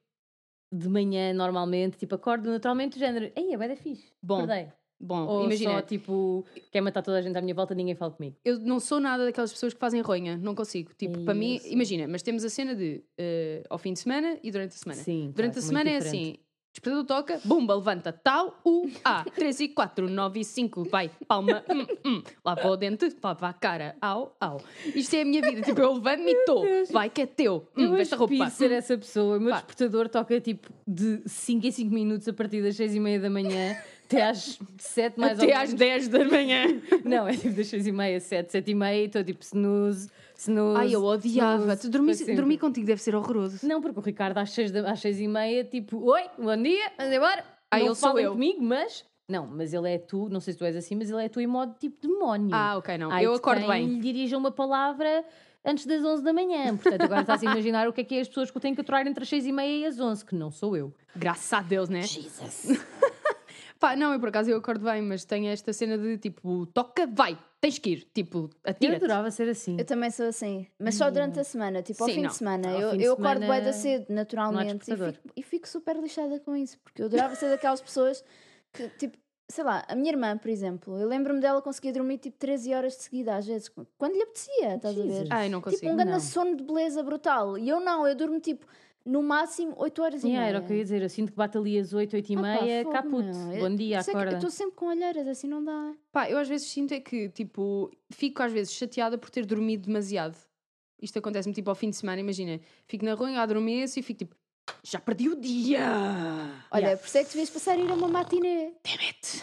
de manhã, normalmente, tipo, acordo naturalmente, do género, ei, é bué da fixe. Bom, Acordei. Bom, Ou imagina, só, tipo, quer matar toda a gente à minha volta, ninguém fala comigo. eu não sou nada daquelas pessoas que fazem ronha, não consigo. Tipo, Ei, para mim, imagina, mas temos a cena de eh, ao fim de semana e durante a semana. Sim, Durante pá, a sou semana é muito diferente. assim: Despertador toca, bumba, levanta, tal, U, A, 3 e 4, 9 e 5, vai, palma, hum, hum, lava o dente, lava a cara, au, au. Isto é a minha vida, tipo, eu levanto-me e estou, vai que é teu, hum, Eu veste a roupa. aspiro ser essa pessoa. O meu Pá. despertador toca tipo de 5 em 5 minutos a partir das 6 e meia da manhã até às 7 mais ou Até menos. às 10 da manhã. Não, é tipo das 6 e meia, 7, 7 e meia estou tipo snooze, snooze. Ai, eu odiava. snooze, Tu sempre. dormir contigo deve ser horroroso. Não, porque o Ricardo às 6, da, às 6 e meia, tipo, oi, bom dia, vamos embora. Ah, não falem eu. comigo, mas... Não, mas ele é tu, não sei se tu és assim, mas ele é tu em modo tipo demónio. Ah, ok, não. Ai, eu acordo bem. lhe dirija uma palavra antes das 11 da manhã. Portanto, agora estás a imaginar o que é que é as pessoas que eu tenho que aturar entre as 6 e meia e as 11, que não sou eu. Graças a Deus, né? Jesus. Pá, não, eu por acaso eu acordo bem, mas tenho esta cena de tipo, toca, vai, tens que ir. Tipo, Eu atira adorava ser assim. Eu também sou assim, mas só durante a semana, tipo ao Sim, fim não. de semana. Ao eu fim de eu acordo semana bem da cedo, naturalmente, e despertador. fico, e fico super lixada com isso, porque eu adorava ser daquelas pessoas que, tipo, sei lá, a minha irmã, por exemplo, eu lembro-me dela conseguir dormir tipo 13 horas de seguida, às vezes, quando lhe apetecia, estás a ver? Jesus. Ai, não Tipo, consigo. um grande não. sono de beleza brutal. E eu não, eu durmo tipo no máximo 8 horas e Yeah, meia. era o que eu ia dizer. Eu sinto que bate ali às 8, 8 e Ah pá, meia, fogo, caput. meu. Bom dia, é que acorda. Eu estou sempre com olheiras, assim não dá. Pá, eu às vezes sinto é que, tipo, fico às vezes chateada por ter dormido demasiado. Isto acontece-me, tipo, ao fim de semana, imagina. Fico na rua, adormeço e fico tipo, já perdi o dia! Olha, Yeah. por isso é que devias passar a ir a uma matinê. Damn it!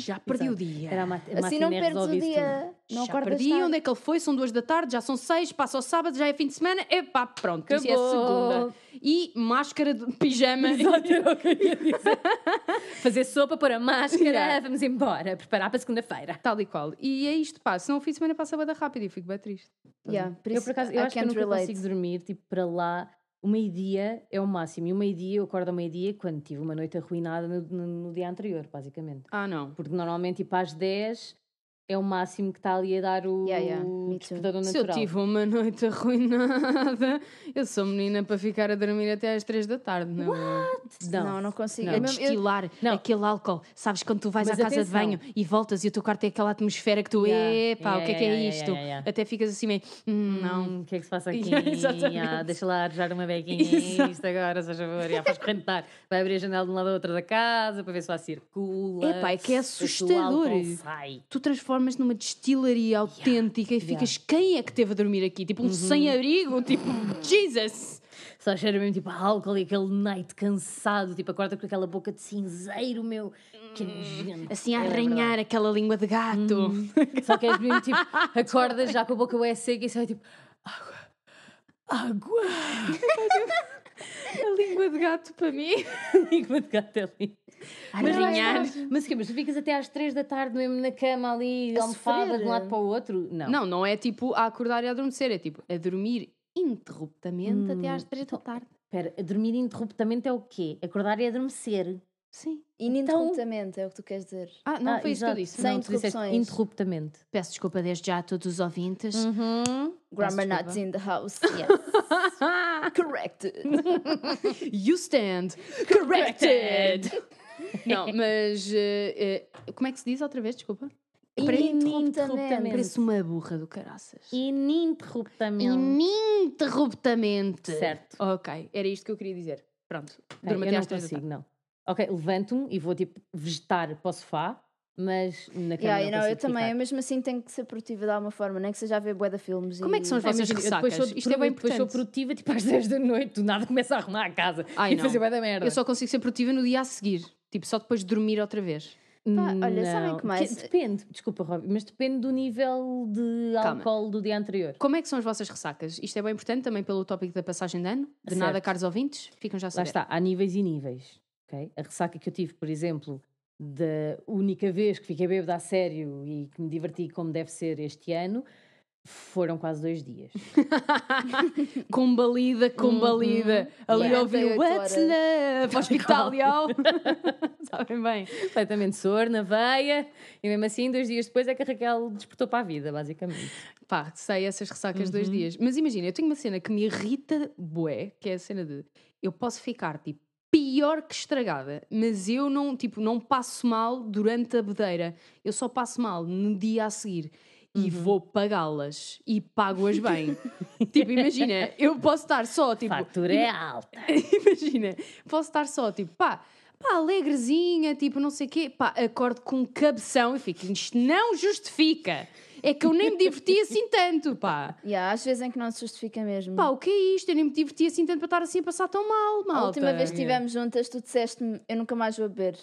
Já perdi o dia. Era a mat a Assim não perdes o dia. Não já acordas perdi, tarde. onde é que ele foi? São duas da tarde, já são seis, passa ao sábado, já é fim de semana. Epá, pronto, isso é segunda. E máscara de pijama. Exato, era o que eu ia dizer. Fazer sopa, pôr a máscara, Yeah. vamos embora, preparar para segunda-feira. Tal e qual. E é isto, pá. Senão o fim de semana passa bem rápido e fico bem triste. Yeah, por Eu, por acaso, eu I acho que eu nunca relate. consigo dormir, tipo, para lá. O meio-dia é o máximo. E o meio-dia, eu acordo ao meio-dia quando tive uma noite arruinada no, no- no dia anterior, basicamente. Ah, não. Porque normalmente, tipo, às 10 é o máximo que está ali a dar o Yeah, yeah, despertador Se eu natural. tive uma noite arruinada, eu sou menina para ficar a dormir até às três da tarde, não é? Não. Não, não consigo. Não. A eu- destilar Não. aquele álcool. Sabes quando tu vais Mas à casa atenção. de banho e voltas e o teu quarto tem aquela atmosfera que tu, Yeah. epá, o que é Yeah, que é yeah, yeah, isto? yeah, yeah. Até ficas assim meio, hum, não. O que é que se passa aqui? Ah, deixa lá arranjar uma bequinha isto agora, se faz favor. Já faz correntar. Vai abrir a janela de uma lado à outra da casa para ver se lá circula. Epá, é que é assustador. Tu transformas numa destilaria autêntica e ficas, quem é que teve a dormir aqui? Tipo um sem-abrigo, tipo, Jesus! Só cheira mesmo tipo álcool e aquele night cansado, tipo acorda com aquela boca de cinzeiro, meu. Que nojento. Assim a É arranhar aquela língua de gato. verdade. Só que és mesmo tipo, acordas já com a boca bué seca e sai tipo, água, água. A língua de gato para mim. Língua de gato é ali. Arranhar. Mas, que, mas tu ficas até às 3 da tarde mesmo na cama ali, A almofada de um lado para o outro? Não. Não, não é tipo a acordar e a adormecer, é tipo a dormir interruptamente até às três da tarde. Espera, a dormir interruptamente é o quê? Acordar e adormecer. Sim. Ininterruptamente, é o que tu queres dizer. Ah, não Ah, foi isso que eu disse. Sem Não, interrupções. interruptamente. Peço desculpa desde já a todos os ouvintes. Uhum. Grammar nuts in the house. Yes. Corrected. You stand corrected! não, mas eh, eh, como é que se diz outra vez? Desculpa. Ininterruptamente. Parece uma burra do caraças. Ininterruptamente. Ininterruptamente. Certo. Ok, era isto que eu queria dizer. Pronto. Bem, Durma eu até não às três da tarde. não. Ok, levanto-me e vou tipo vegetar para o sofá, mas na cama Yeah, não não, eu também, ficar. eu mesmo assim tenho que ser produtiva de alguma forma, nem que seja a ver bué de filmes. Como é e... que são as Ah, vossas depois ressacas? sou, Isto é bem depois sou produtiva tipo às 10 da noite, do nada começo a arrumar a casa Ai, e não. fazer bué da merda. Eu só consigo ser produtiva no dia a seguir. Tipo, só depois de dormir outra vez. Pá, olha, sabem Não. que mais? depende, desculpa, Rob, mas depende do nível de Calma. álcool do dia anterior. Como é que são as vossas ressacas? Isto é bem importante também pelo tópico da passagem de ano. De nada, Certo. caros ouvintes. Ficam já a Lá saber. está, há níveis e níveis. Ok? A ressaca que eu tive, por exemplo, da única vez que fiquei bêbada a sério e que me diverti como deve ser este ano, foram quase dois dias. Combalida, combalida. Ali Yeah. ouviu 48 What's Love? Hospital, y'all. Sabem bem. Completamente soro na veia, e mesmo assim, dois dias depois é que a Raquel despertou para a vida, basicamente. Pá, sei essas ressacas dois dias. Mas imagina, eu tenho uma cena que me irrita bué, que é a cena de eu posso ficar tipo pior que estragada, mas eu não, tipo, não passo mal durante a bedeira. Eu só passo mal no dia a seguir. e vou pagá-las e pago-as bem. tipo, imagina, eu posso estar só, tipo. Fatura é alta. imagina, posso estar só, tipo, pá, pá, alegrezinha, tipo, não sei o quê, pá, acordo com um cabeção e fico, isto não justifica. É que eu nem me diverti assim tanto, pá. Yeah, às vezes em que não se justifica mesmo. Pá, o que é isto? Eu nem me diverti assim tanto para estar assim a passar tão mal, malta. a última vez que estivemos juntas, tu disseste-me: Eu nunca mais vou beber.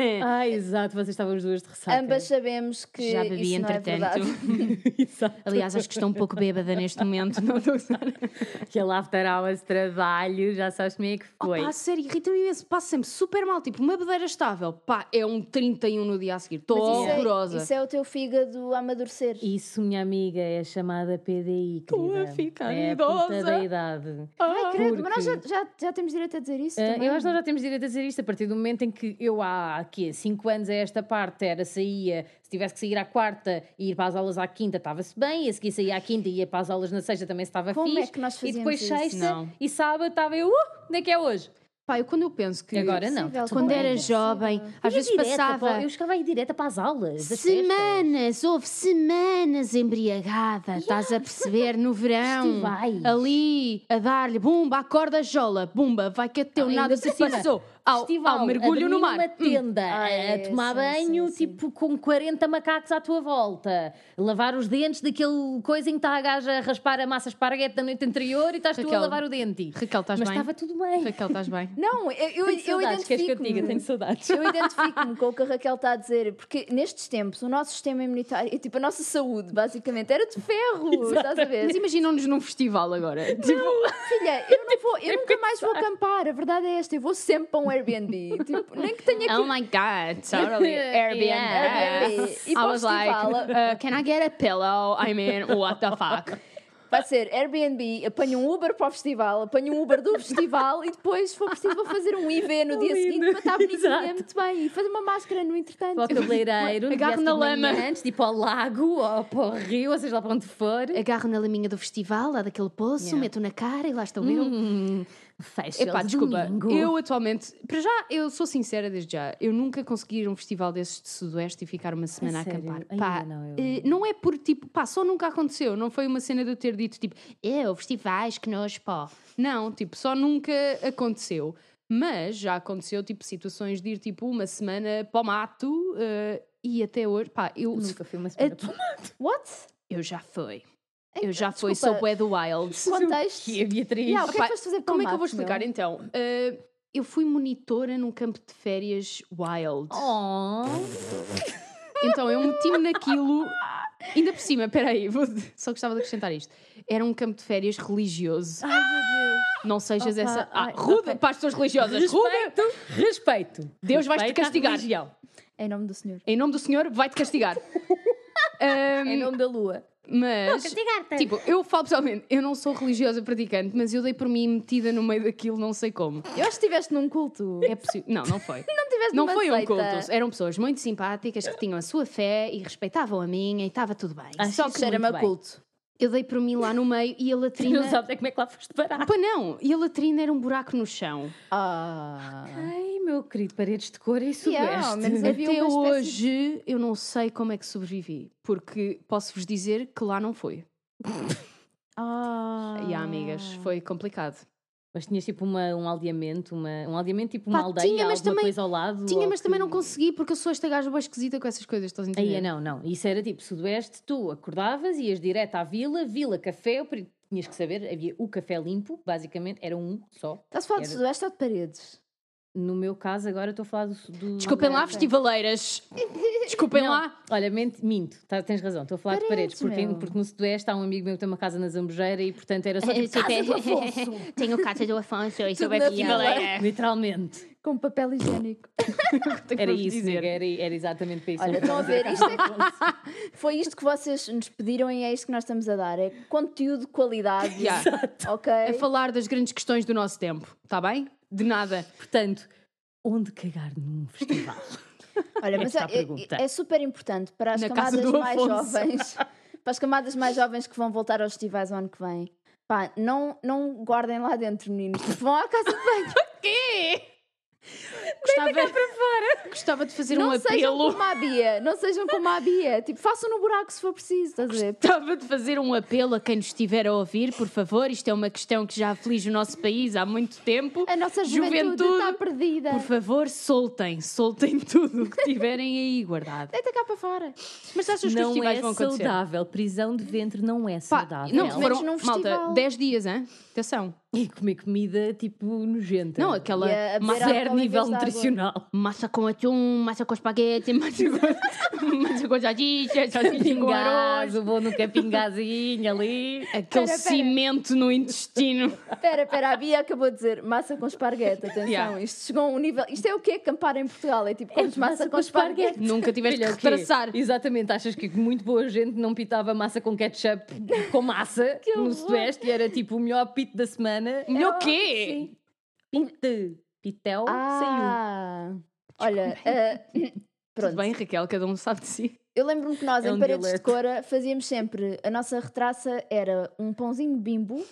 Ah, exato, vocês estavam as duas de ressaca. Ambas sabemos que Já bebi, é entretanto. Exato. Aliás, acho que estou um pouco bêbada neste momento. Não estou a usar. Aquele after hours trabalho, já sabes como é que foi. Pá, sério, irrita-me imenso. Passo sempre super mal. Tipo, uma bebedeira estável. Pá, é um 31 no dia a seguir. Estou é- horrorosa. Isso é o teu fígado a amadurecer. Isso, minha amiga, é chamada PDI, Estou a ficar é a puta idosa. da idade. Ai, credo, mas nós já, porque- já, já temos direito a dizer isso. Ah, também. eu acho que nós já temos direito a dizer isto a partir do momento em que eu há aqui 5 anos a esta parte era saía, se tivesse que sair à quarta e ir para as aulas à quinta estava-se bem, e a seguir saía à quinta e ia para as aulas na sexta também se estava Como fixe. é que nós e fazíamos depois isso? sexta Não. e sábado estava eu, uh, onde é que é hoje? Pá, eu quando eu penso que. Agora não. Possível, Quando era é jovem, às vezes passava. para- eu chegava aí direta para as aulas. das festas. Semanas, houve semanas embriagada, estás a perceber? No verão, Festivais. ali, a dar-lhe, bumba, acorda, jola, bumba, vai que teu Ainda nada se passou. Ao, Festival, ao mergulho a no mar. numa Hum. tenda, Ah, a é, tomar sim, banho, sim, sim. tipo, com 40 macacos à tua volta. Lavar os dentes daquele coisa em que está a gaja a raspar a massa esparguete da noite anterior e estás tu a Raquel, lavar o dente. Raquel, estás Mas bem? estava tudo bem. Raquel, estás bem? Não, eu, eu, Tenho eu saudades, queres que eu te diga? identifico-me. Tenho saudades. Eu identifico-me com o que a Raquel está a dizer, porque nestes tempos o nosso sistema imunitário, tipo a nossa saúde, basicamente, era de ferro, estás a ver? Mas imaginam-nos num festival agora. Tipo, Filha, eu, não vou, eu nunca mais vou acampar, a verdade é esta, eu vou sempre para um Airbnb, tipo, nem que tenha que oh my god, totally Airbnb. Yeah. Airbnb. E I was like, uh, can I get a pillow? I mean, what the fuck? vai ser Airbnb, apanho um Uber para o festival, apanho um Uber do festival e depois, se for preciso, vou fazer um IV no dia Lindo. seguinte para estar bonitinha, Exato. muito bem, e fazer uma máscara no entretanto. Para o cabeleireiro, Agarro na lama. Antes de ir para o lago ou para o rio, ou seja lá para onde for. Agarro na laminha do festival, lá daquele poço, Yeah. meto na cara e lá estou eu. Hum, fecha Epá, o desculpa, domingo. eu atualmente, para já, eu sou sincera desde já, eu nunca consegui ir a um festival desses de Sudoeste e ficar uma semana a, sério? acampar. Pá, não, eu- eh, não é por tipo, pá, só nunca aconteceu, não foi uma cena de eu ter dito tipo, eu, festivais, que nós, pá. Não, tipo, só nunca aconteceu. Mas já aconteceu, tipo, situações de ir tipo uma semana para o mato eh, e até hoje, pá, eu, Nunca fui uma semana. tu- What? eu já fui. Eu já fui, sou bué do wild. Contexto? Que a Beatriz. Yeah, o que é que foste fazer Como é que eu vou explicar então? Uh, eu fui monitora num campo de férias wild. Oh. Então eu meti-me naquilo. Ainda por cima, peraí, vou... só gostava de acrescentar isto. Era um campo de férias religioso. Ai, meu Deus. Não sejas Opa, essa. Ah, ai, rude ok. para as pessoas religiosas. Rude! Respeito, respeito. Deus vai-te Respeito castigar. religião. Em nome do Senhor. Em nome do Senhor, vai-te castigar. Um, Em nome da Lua. Mas, tipo, eu falo pessoalmente, eu não sou religiosa praticante, mas eu dei por mim metida no meio daquilo, não sei como. Eu acho que estiveste num culto. É possível. Não, não foi. Não tiveste Não foi um culto. Eram pessoas muito simpáticas que tinham a sua fé e respeitavam a minha e estava tudo bem. Acho Só que Cheira-me a muito bem. culto. Eu dei por mim lá no meio e a Tu latrina. não sabes é como é que lá foste parar. Pá, não! E a latrina era um buraco no chão. Ah. Ai, meu querido, paredes de cor e sudeste. Yeah, ao menos havia Até hoje eu não sei como é que sobrevivi. Porque posso-vos dizer que lá não foi. Ah. E amigas, foi complicado. Mas tinhas tipo uma, um aldeamento, uma, um aldeamento tipo uma Pá, aldeia, tinha, mas também- coisa ao lado? Tinha, mas também que- não consegui porque eu sou esta gaja boa esquisita com essas coisas, estás a entender? Aí, não, não. Isso era tipo sudoeste, tu acordavas, ias direto à vila, vila, café, tinhas que saber, havia o café limpo, basicamente, era um só. Estás a falar de Era- sudoeste ou de paredes? No meu caso, agora estou a falar do. do Desculpem lá, festivaleiras. Desculpem Não, lá. Olha, mente- minto, tá- tens razão, estou a falar Paredes, de paredes, porque, meu. porque no Sudoeste há um amigo meu que tem uma casa na Zambujeira e portanto era só tipo, casa do Afonso. Tenho casa do Afonso e sou Tudo na festivalera. Literalmente. Com papel higiênico. Era isso, dizer. era, era exatamente para isso. Olha, estão a ver, isto é... foi isto que vocês nos pediram e é isto que nós estamos a dar. É conteúdo de qualidade. Yeah. Ok? A falar das grandes questões do nosso tempo, está bem? De nada. Portanto, onde cagar num festival? Olha, mas é é, pergunta. é super importante para as Na casa camadas do mais jovens, para as camadas mais jovens que vão voltar aos festivais o ano que vem. Pá, não, não guardem lá dentro, meninos. Vão à casa de banho. Quê? Gostava... Gostava de fazer Não um sejam apelo. como a Bia, não sejam como a Bia. Tipo, façam no buraco se for preciso, estás a ver? Gostava de fazer um apelo a quem nos estiver a ouvir, por favor. Isto é uma questão que já aflige o nosso país há muito tempo. A nossa juventude, está perdida. Por favor, soltem, soltem tudo o que tiverem aí guardado. Deita cá para fora. Mas achas que os Não festivais é vão acontecer? saudável. Prisão de ventre não é Pá, saudável. não, Menos foram, num malta, festival. 10 dias, hein? Atenção. E comer comida tipo nojenta. Não, aquela Zero em nível vez massa com atum, massa com espaguete, massa com, massa com salsicha, salsicha com arroz. O bom no capingazinho ali. Aquele Pera, pera. cimento no intestino. Espera, espera, a Bia acabou de dizer massa com esparguete. Atenção, Yeah. isto chegou a um nível. Isto é o que é acampar em Portugal? É tipo, comes massa, com esparguete. Nunca tiveste Filha, que quê? retraçar. Exatamente, achas que muito boa gente não pitava massa com ketchup com massa no. Sudoeste e era tipo o melhor pito da semana? Melhor É, quê? sim. Pite, pitel, Ah, olha, ah, pronto. Tudo bem, Raquel, cada um sabe de si. Eu lembro-me que nós, É em um paredes dialeto. de cora, fazíamos sempre. A nossa retraça era um pãozinho bimbo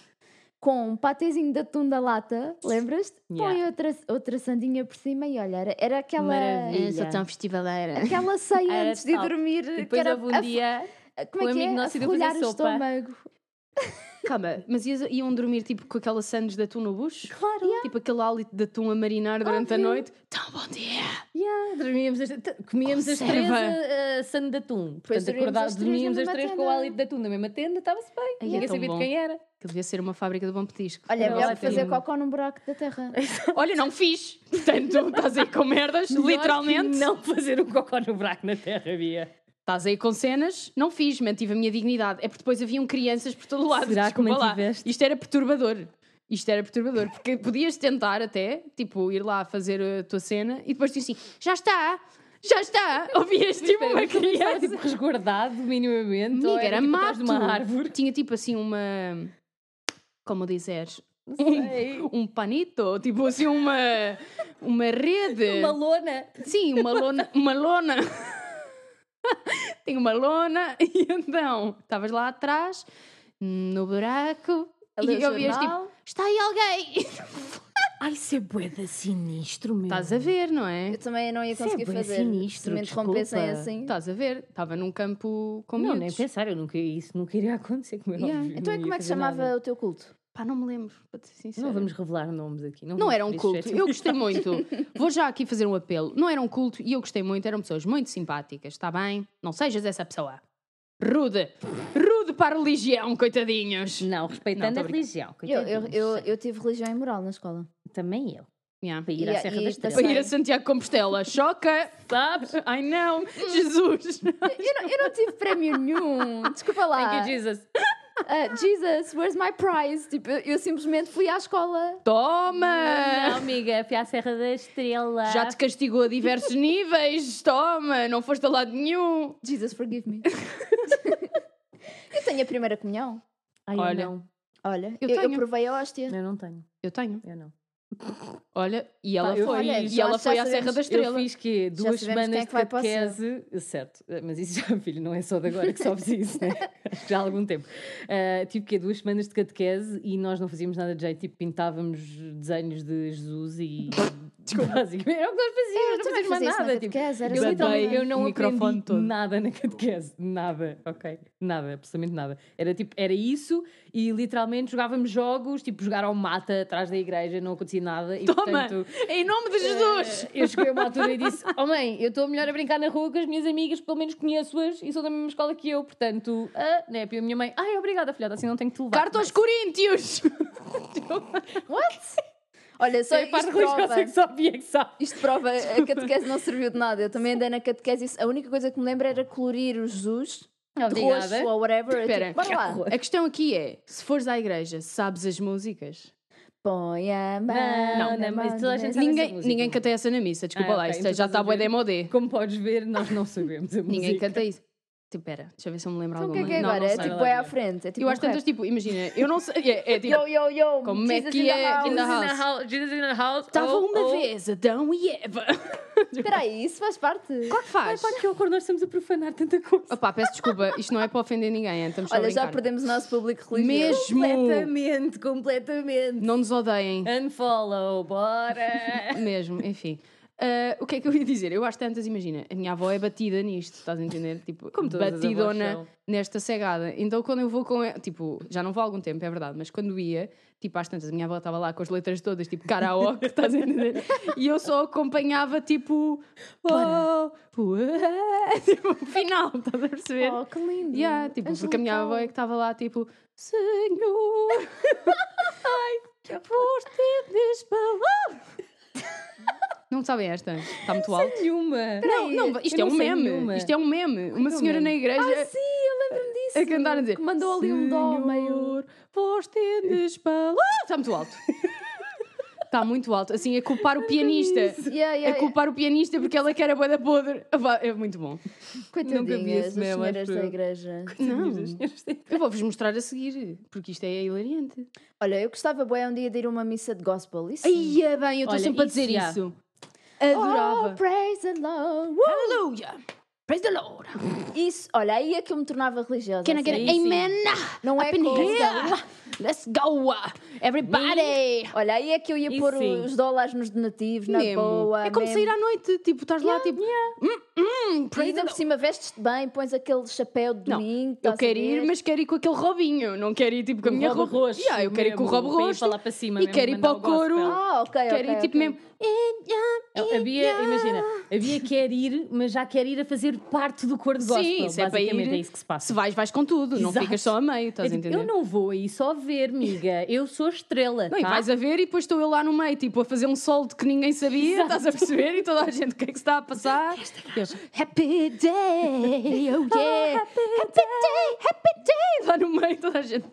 com um patezinho de atum da lata, lembras-te? Yeah. Põe outra, outra sandinha por cima e olha, era, era aquela. Maravilha. Sou tão festivaleira. Aquela ceia antes de top. dormir. E que depois era houve um a- dia Como é que amigo é? nosso A folhar o sopa. estômago. Calma, mas ias- iam dormir tipo com aquela sandes de atum no bucho? Claro. Tipo aquele hálito de atum a marinar durante a Óbvio. noite? Tão bom dia! Yeah, dormíamos as, comíamos as Conserva. três a, a sano de atum. Depois Portanto, dormíamos as três dormíamos as três com o hálito de atum na mesma tenda, estava-se bem. Ai, é Ninguém tão sabia de quem era. Que devia ser uma fábrica de bom petisco. Olha, é melhor fazer cocó num buraco da terra. Olha, não fiz! Portanto, estás aí com merdas, literalmente. Não fazer um cocó no buraco na terra, Bia. Estás aí com cenas, não fiz, mantive a minha dignidade. É porque depois haviam crianças por todo lado. Será que mantiveste? Isto era perturbador. Isto era perturbador, porque podias tentar até, tipo, ir lá fazer a tua cena e depois dizias assim: já está, já está. Ouvias tipo uma criança. tipo resguardado minimamente. Amiga, era tipo, mato. de uma árvore. Tinha tipo assim uma. Como? Não sei. Um panito, tipo assim uma. Uma rede. Uma lona. Sim, uma lona. Uma lona. Tinha uma lona e então estavas lá atrás, no buraco, A e o ouvias tipo: está aí alguém! Ai, isso é bué sinistro, meu. Estás a ver, não é? Eu também não ia Isso é conseguir fazer. sinistro, se me interrompessem desculpa. assim. Estás a ver? Estava num campo com Não, nem miúdos. pensar, eu nunca, isso nunca iria acontecer, como é Yeah. Então, não como é que se chamava nada. o teu culto? Pá, não me lembro, para ser sincera. Não vamos revelar nomes aqui. Não, Não era um culto. Eu gostei muito. Vou já aqui fazer um apelo. Não era um culto e eu gostei muito. Eram pessoas muito simpáticas, está bem? Não sejas essa pessoa. Rude. Rude para a religião, coitadinhos. Não, Não, respeitando tô a religião. Eu, eu, coitadinhos. eu, eu tive religião e moral na escola. Também eu. Yeah. Para ir à a- Serra da Estrela. Para ir a Santiago Compostela. Choca, sabes? Ai não, Jesus. Eu não, eu não tive prémio nenhum. Desculpa lá. Thank you, Jesus. Ah, Jesus, where's my prize? Tipo, eu, eu simplesmente fui à escola. Toma! Não, amiga, fui à Serra da Estrela. Já te castigou a diversos níveis. Toma, não foste a lado nenhum. Jesus, forgive me. eu tenho a primeira comunhão. Ai, Olha. eu não. Olha, Eu eu, eu tenho. provei a hóstia. Eu não tenho. Eu tenho. Eu não. Olha, e ela Pá, eu foi. e ela foi à sabemos. Serra da Eu Estrela. fiz que duas quem semanas é de que céu. catequese, certo, mas isso já, filho, não é só de agora que sabes isso, né? Já há algum tempo. Uh, tipo que duas semanas de catequese e nós não fazíamos nada de jeito, tipo pintávamos desenhos de Jesus e. Desculpa, basicamente, era o que nós fazíamos, não Eu também fazíamos mais nada. Tipo, catequese, era eu, literalmente, eu não aprendi todo. nada na catequese, nada, ok? Nada, absolutamente nada. Era tipo, era isso e literalmente jogávamos jogos, tipo jogar ao mata atrás da igreja, não acontecia nada e Toma! portanto. Em nome de Jesus! Eh, Eu cheguei a uma altura e disse: Oh mãe, eu estou melhor a brincar na rua com as minhas amigas, pelo menos conheço-as e sou da mesma escola que eu, portanto, ah, né? E a minha mãe, ai, obrigada, filhota, assim não tenho que te levar. Carta aos Coríntios! What? Olha, só a parte isto prova, que só a Bia que sabe. isto prova, a catequese não serviu de nada. Eu também andei na catequese e a única coisa que me lembro era colorir o Jesus Obrigada. roxo ou whatever. Eu Espera, tipo, lá. a questão aqui é: se fores à igreja, sabes as músicas? Põe a mão Não, não, mas mão toda a na- gente sabe essa Ninguém, ninguém canta essa na missa, desculpa Ah, lá, ok, isto então já estás está a bué ver. de modé. Como podes ver, nós não sabemos a Ninguém música. canta isso. Tipo, pera, deixa eu ver se eu me lembro Então o que alguma. é que é Não, agora? não é sei. tipo, é a à frente. É tipo Eu um acho tantas, tipo, imagina, eu não sei. É, é tipo, Yo, yo, yo. Como é Jesus que in the é house. in the Jesus in the house? Jesus in the house. estava Oh, uma oh. vez Adão e Eva. Espera aí, isso faz parte. Claro que faz. pá, que horror, nós estamos a profanar tanta coisa. Opá, peço desculpa, isto não é para ofender ninguém, hein? estamos Olha, já perdemos o nosso público religioso. Mesmo! Completamente, completamente. Não nos odeiem. Unfollow, bora. Mesmo, enfim. Ah, o que é que eu ia dizer? Eu acho tantas, imagina, a minha avó é batida nisto, estás a entender? Tipo, Como batidona nesta cegada. Então quando eu vou com ela, tipo, já não vou há algum tempo, é verdade, mas quando ia, tipo, às tantas, a minha avó estava lá com as letras todas, tipo, karaoke, estás a entender? E eu só acompanhava, tipo, oh, ué, tipo, final, estás a perceber? Oh, que lindo. Yeah, tipo, porque a minha avó é que estava lá, tipo, Senhor, ai, foste despalavra. Não sabem esta? Está muito alto. Nenhuma. Não, não, isto eu é não um meme. nenhuma. Isto é um meme. Uma senhora na igreja Ah, sim, eu lembro-me disso. a cantar a dizer Que mandou ali um dó. Senhor, vós tendes palavra. Está muito alto. Está muito alto. Assim, a culpar o pianista. Yeah, yeah, A yeah. culpar o pianista porque ela quer a boeda podre. É muito bom. Coitadinhas, esse as meme, senhoras acho da igreja. Não. Eu vou-vos mostrar a seguir, porque isto é hilariante. Olha, eu gostava bué um dia de ir a uma missa de gospel. Isso. Ai, é bem, eu estou sempre a dizer já. isso. Adorava. Oh, praise the Lord. Woo! Hallelujah. Praise the Lord. Isso, olha, aí é que eu me tornava religiosa. Can I get assim. an amen? Não é com-. Let's go. Everybody. Olha, aí é que eu ia pôr sim. os dólares nos donativos, na Mesmo. boa. é como mesmo. sair à noite. Tipo, estás lá, tipo, hum, E praise ainda por cima vestes-te bem, pões aquele chapéu de Não, domingo. Eu estás a quero ir, mas quero ir com aquele robinho. Não quero ir tipo com a minha roupa roxo. Yeah, eu quero ir com o mesmo, robo para ir roxo. para lá para cima E mesmo, quero ir para o gospel. Ah, ok, Quero ir tipo ok. Mesmo. Havia, imagina, havia quer ir, mas já quer ir a fazer parte do cor de gospel. Sim, se é para ir. é isso que se passa. Se vais, vais com tudo. Não Exato. ficas só a meio. Estás É a entender? eu não vou aí só ver, miga. Eu sou estrela. Não, e tá? vais a ver e depois estou eu lá no meio, tipo, a fazer um solto que ninguém sabia, estás a perceber? E toda a gente, o que é que se está a passar? Eu, happy day, oh yeah, happy day, happy day, lá no meio toda a gente.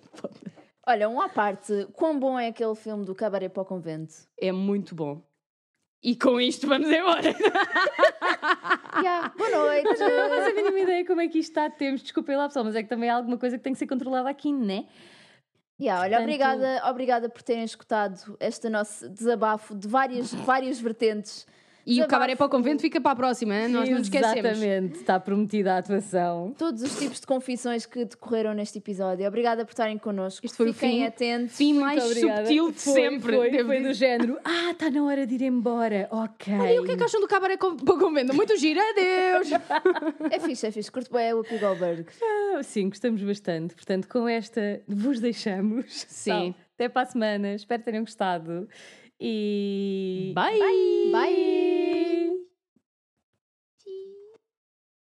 Olha, um à parte, quão bom é aquele filme do Cabaré para o Convento? É muito bom. E com isto vamos embora. Yeah, boa noite. Não faço a mínima ideia como é que isto está a termos. Desculpem lá, pessoal, mas é que também há alguma coisa que tem que ser controlada aqui, né? Yeah, olha, Portanto- obrigada, obrigada por terem escutado este nosso desabafo de várias, várias vertentes. E o cabaré para o convento fica para a próxima, nós não nos esquecemos. Exatamente, está prometida a atuação. Todos os tipos de confissões que decorreram neste episódio. Obrigada por estarem connosco. Isto foi o Fiquem fim. atentos. Fim mais subtil de Foi, sempre. Foi, foi do género. Ah, está na hora de ir embora. Ok. E o que é que acham do cabaré para o convento? Muito giro, adeus! É fixe, é fixe. Curto bem o Whoopi Goldberg. Ah, sim, gostamos bastante. Portanto, com esta vos deixamos. Sim. Então, até para a semana. Espero que tenham gostado. Y. Bye. Bye. Bye.